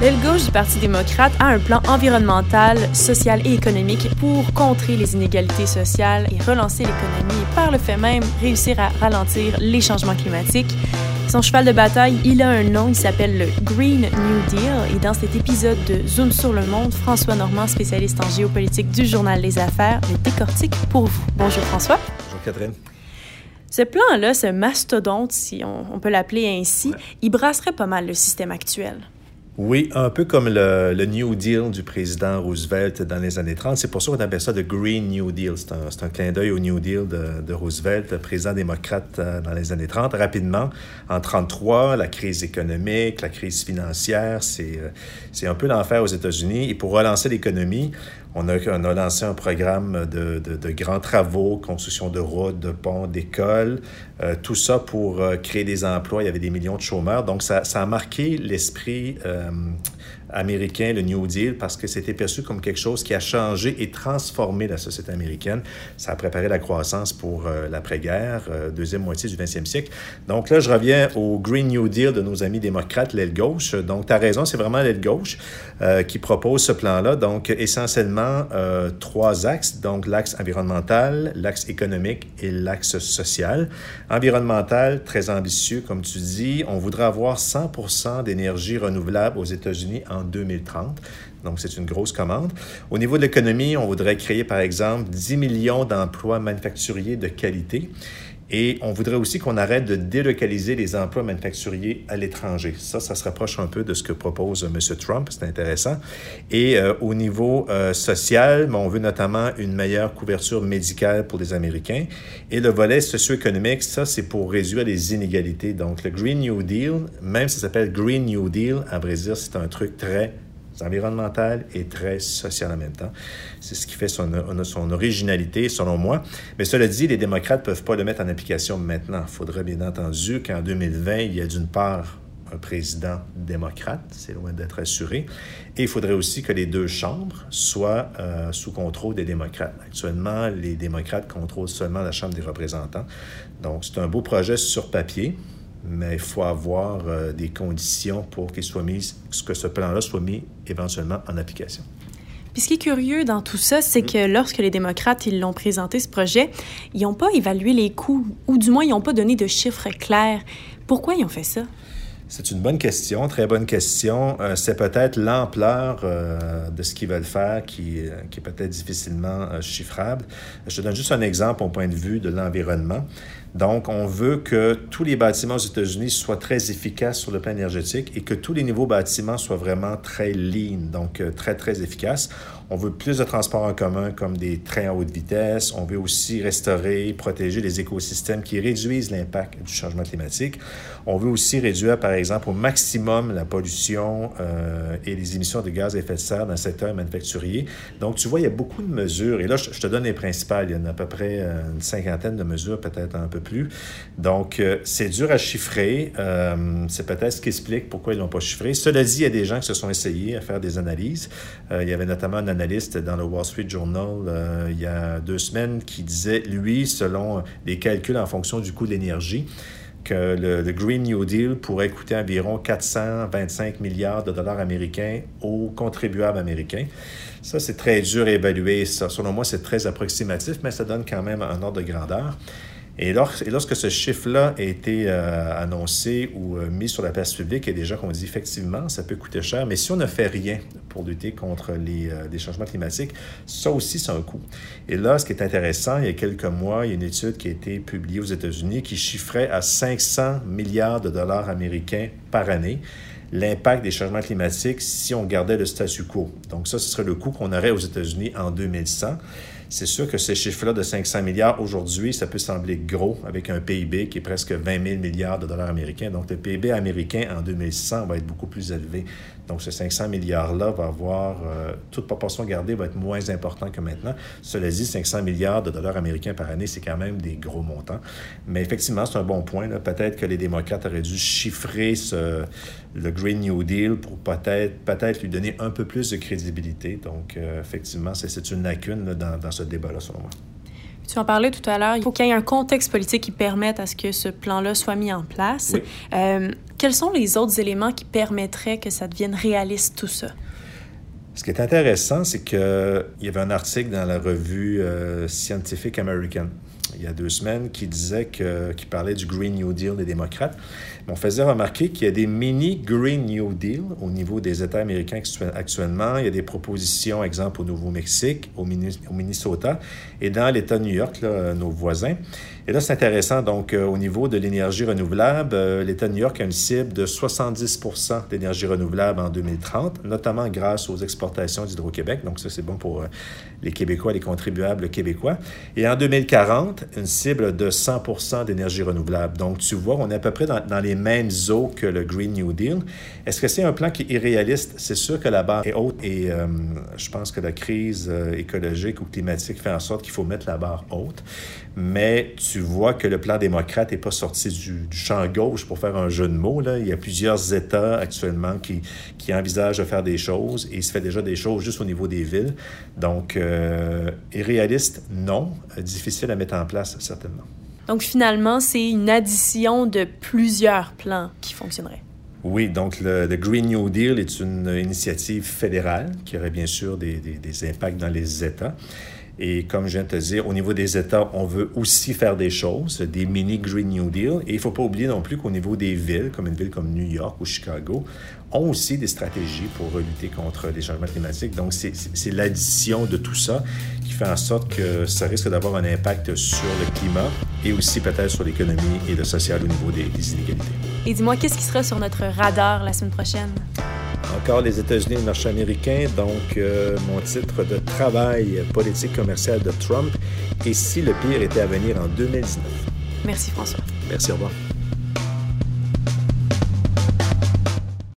L'aile gauche du Parti démocrate a un plan environnemental, social et économique pour contrer les inégalités sociales et relancer l'économie et par le fait même réussir à ralentir les changements climatiques. Son cheval de bataille, il a un nom, il s'appelle le Green New Deal. Et dans cet épisode de Zoom sur le monde, François Normand, spécialiste en géopolitique du journal Les Affaires, le décortique pour vous. Bonjour François. Bonjour Catherine. Ce plan-là, ce mastodonte, si on, peut l'appeler ainsi, il brasserait pas mal le système actuel. Oui, un peu comme le, New Deal du président Roosevelt dans les années 30. C'est pour ça qu'on appelle ça le Green New Deal. C'est un, clin d'œil au New Deal de, Roosevelt, président démocrate euh, dans les années 30. Rapidement, en 33, la crise économique, la crise financière, c'est euh, un peu l'enfer aux États-Unis. Et pour relancer l'économie, on a, lancé un programme de, grands travaux, construction de routes, de ponts, d'écoles, euh, tout ça pour créer des emplois. Il y avait des millions de chômeurs. Donc, ça, a marqué l'esprit um, américain, le New Deal, parce que c'était perçu comme quelque chose qui a changé et transformé la société américaine. Ça a préparé la croissance pour euh, l'après-guerre, euh, deuxième moitié du 20e siècle. Donc là, je reviens au Green New Deal de nos amis démocrates, l'aile gauche. Donc, tu as raison, c'est vraiment l'aile gauche euh, qui propose ce plan-là. Donc, essentiellement, trois axes. Donc, l'axe environnemental, l'axe économique et l'axe social. Environnemental, très ambitieux, comme tu dis. On voudrait avoir 100 d'énergie renouvelable aux États-Unis en 2030. Donc, c'est une grosse commande. Au niveau de l'économie, on voudrait créer, par exemple, 10 millions d'emplois manufacturiers de qualité. Et on voudrait aussi qu'on arrête de délocaliser les emplois manufacturiers à l'étranger. Ça, ça se rapproche un peu de ce que propose M. Trump. C'est intéressant. Et euh, au niveau euh, social, ben, on veut notamment une meilleure couverture médicale pour les Américains. Et le volet socio-économique, ça, c'est pour réduire les inégalités. Donc, le Green New Deal, même si ça s'appelle Green New Deal, à dire, c'est un truc très environnemental et très social en même temps. C'est ce qui fait son, originalité, selon moi. Mais cela dit, les démocrates ne peuvent pas le mettre en application maintenant. Il faudrait bien entendu qu'en 2020, il y ait d'une part un président démocrate, c'est loin d'être assuré, et il faudrait aussi que les deux chambres soient euh, sous contrôle des démocrates. Actuellement, les démocrates contrôlent seulement la Chambre des représentants. Donc, c'est un beau projet sur papier, mais il faut avoir euh, des conditions pour qu'il soit mis, que ce plan-là soit mis éventuellement en application. Puis ce qui est curieux dans tout ça, c'est que lorsque les démocrates ils l'ont présenté ce projet, ils n'ont pas évalué les coûts, ou du moins ils n'ont pas donné de chiffres clairs. Pourquoi ils ont fait ça? C'est une bonne question, très bonne question. Euh, c'est peut-être l'ampleur euh, de ce qu'ils veulent faire qui, qui est peut-être difficilement chiffrable. Je te donne juste un exemple au point de vue de l'environnement. Donc, on veut que tous les bâtiments aux États-Unis soient très efficaces sur le plan énergétique et que tous les nouveaux bâtiments soient vraiment très lean, donc euh, très, très efficaces. On veut plus de transports en commun comme des trains à haute vitesse. On veut aussi restaurer, protéger les écosystèmes qui réduisent l'impact du changement climatique. On veut aussi réduire, par exemple, au maximum la pollution euh, et les émissions de gaz à effet de serre dans le secteur manufacturier. Donc, tu vois, il y a beaucoup de mesures. Et là, je, te donne les principales. Il y en a à peu près euh, une cinquantaine de mesures, peut-être un peu plus. Donc, euh, c'est dur à chiffrer. c'est peut-être ce qui explique pourquoi ils ne l'ont pas chiffré. Cela dit, il y a des gens qui se sont essayés à faire des analyses. il y avait notamment un analyste dans le Wall Street Journal euh, il y a deux semaines qui disait, lui, selon les calculs en fonction du coût de l'énergie, que le, Green New Deal pourrait coûter environ 425 milliards de dollars américains aux contribuables américains. Ça, c'est très dur à évaluer. Selon moi, c'est très approximatif, mais ça donne quand même un ordre de grandeur. Et, lorsque ce chiffre-là a été euh, annoncé ou euh, mis sur la place publique, il y a des gens qui ont dit effectivement, ça peut coûter cher, mais si on ne fait rien pour lutter contre les, euh, les changements climatiques, ça aussi, c'est un coût. Et là, ce qui est intéressant, il y a quelques mois, il y a une étude qui a été publiée aux États-Unis qui chiffrait à 500 milliards de dollars américains par année l'impact des changements climatiques si on gardait le statu quo. Donc ça, ce serait le coût qu'on aurait aux États-Unis en 2100. C'est sûr que ces chiffres-là de 500 milliards aujourd'hui, ça peut sembler gros avec un PIB qui est presque 20 000 milliards de dollars américains. Donc, le PIB américain en 2100 va être beaucoup plus élevé. Donc, ce 500 milliards-là va avoir, euh, toute proportion gardée, va être moins important que maintenant. Cela dit, 500 milliards de dollars américains par année, c'est quand même des gros montants. Mais effectivement, c'est un bon point. Peut-être que les démocrates auraient dû chiffrer le Green New Deal pour peut-être peut lui donner un peu plus de crédibilité. Donc, euh, effectivement, c'est une lacune dans, dans ce débat-là, selon moi. Tu en parlais tout à l'heure, il faut qu'il y ait un contexte politique qui permette à ce que ce plan-là soit mis en place. Euh, quels sont les autres éléments qui permettraient que ça devienne réaliste tout ça? Ce qui est intéressant, c'est qu'il y avait un article dans la revue euh, Scientific American il y a deux semaines qui disait que, qui parlait du Green New Deal des démocrates. on faisait remarquer qu'il y a des mini Green New Deal au niveau des États américains actuellement. Il y a des propositions, exemple au Nouveau-Mexique, au, Minnesota et dans l'État de New York, nos voisins. Et là, c'est intéressant. Donc, euh, au niveau de l'énergie renouvelable, euh, l'État de New York a une cible de 70 d'énergie renouvelable en 2030, notamment grâce aux exportations d'Hydro-Québec. Donc, ça, c'est bon pour euh, les Québécois, les contribuables québécois. Et en 2040, une cible de 100 d'énergie renouvelable. Donc, tu vois, on est à peu près dans, les mêmes eaux que le Green New Deal. Est-ce que c'est un plan qui est irréaliste? C'est sûr que la barre est haute et je pense que la crise écologique ou climatique fait en sorte qu'il faut mettre la barre haute. Mais tu vois que le plan démocrate n'est pas sorti du, champ gauche pour faire un jeu de mots. Il y a plusieurs États actuellement qui, qui envisagent de faire des choses et il se fait déjà des choses juste au niveau des villes. Donc, euh, irréaliste, non. Difficile à mettre en place, certainement. Donc, finalement, c'est une addition de plusieurs plans qui fonctionneraient. Oui, donc le, Green New Deal est une initiative fédérale qui aurait bien sûr des, des impacts dans les États. Et comme je viens de te dire, au niveau des États, on veut aussi faire des choses, des mini Green New Deal. Et il ne faut pas oublier non plus qu'au niveau des villes, comme une ville comme New York ou Chicago, ont aussi des stratégies pour lutter contre les changements climatiques. Donc, c'est l'addition de tout ça fait en sorte que ça risque d'avoir un impact sur le climat et aussi peut-être sur l'économie et le social au niveau des, des inégalités. Et dis-moi, qu'est-ce qui sera sur notre radar la semaine prochaine? encore les États-Unis et le marché américain, donc euh, mon titre de travail politique commerciale de Trump et si le pire était à venir en 2019. Merci François. Merci, au revoir.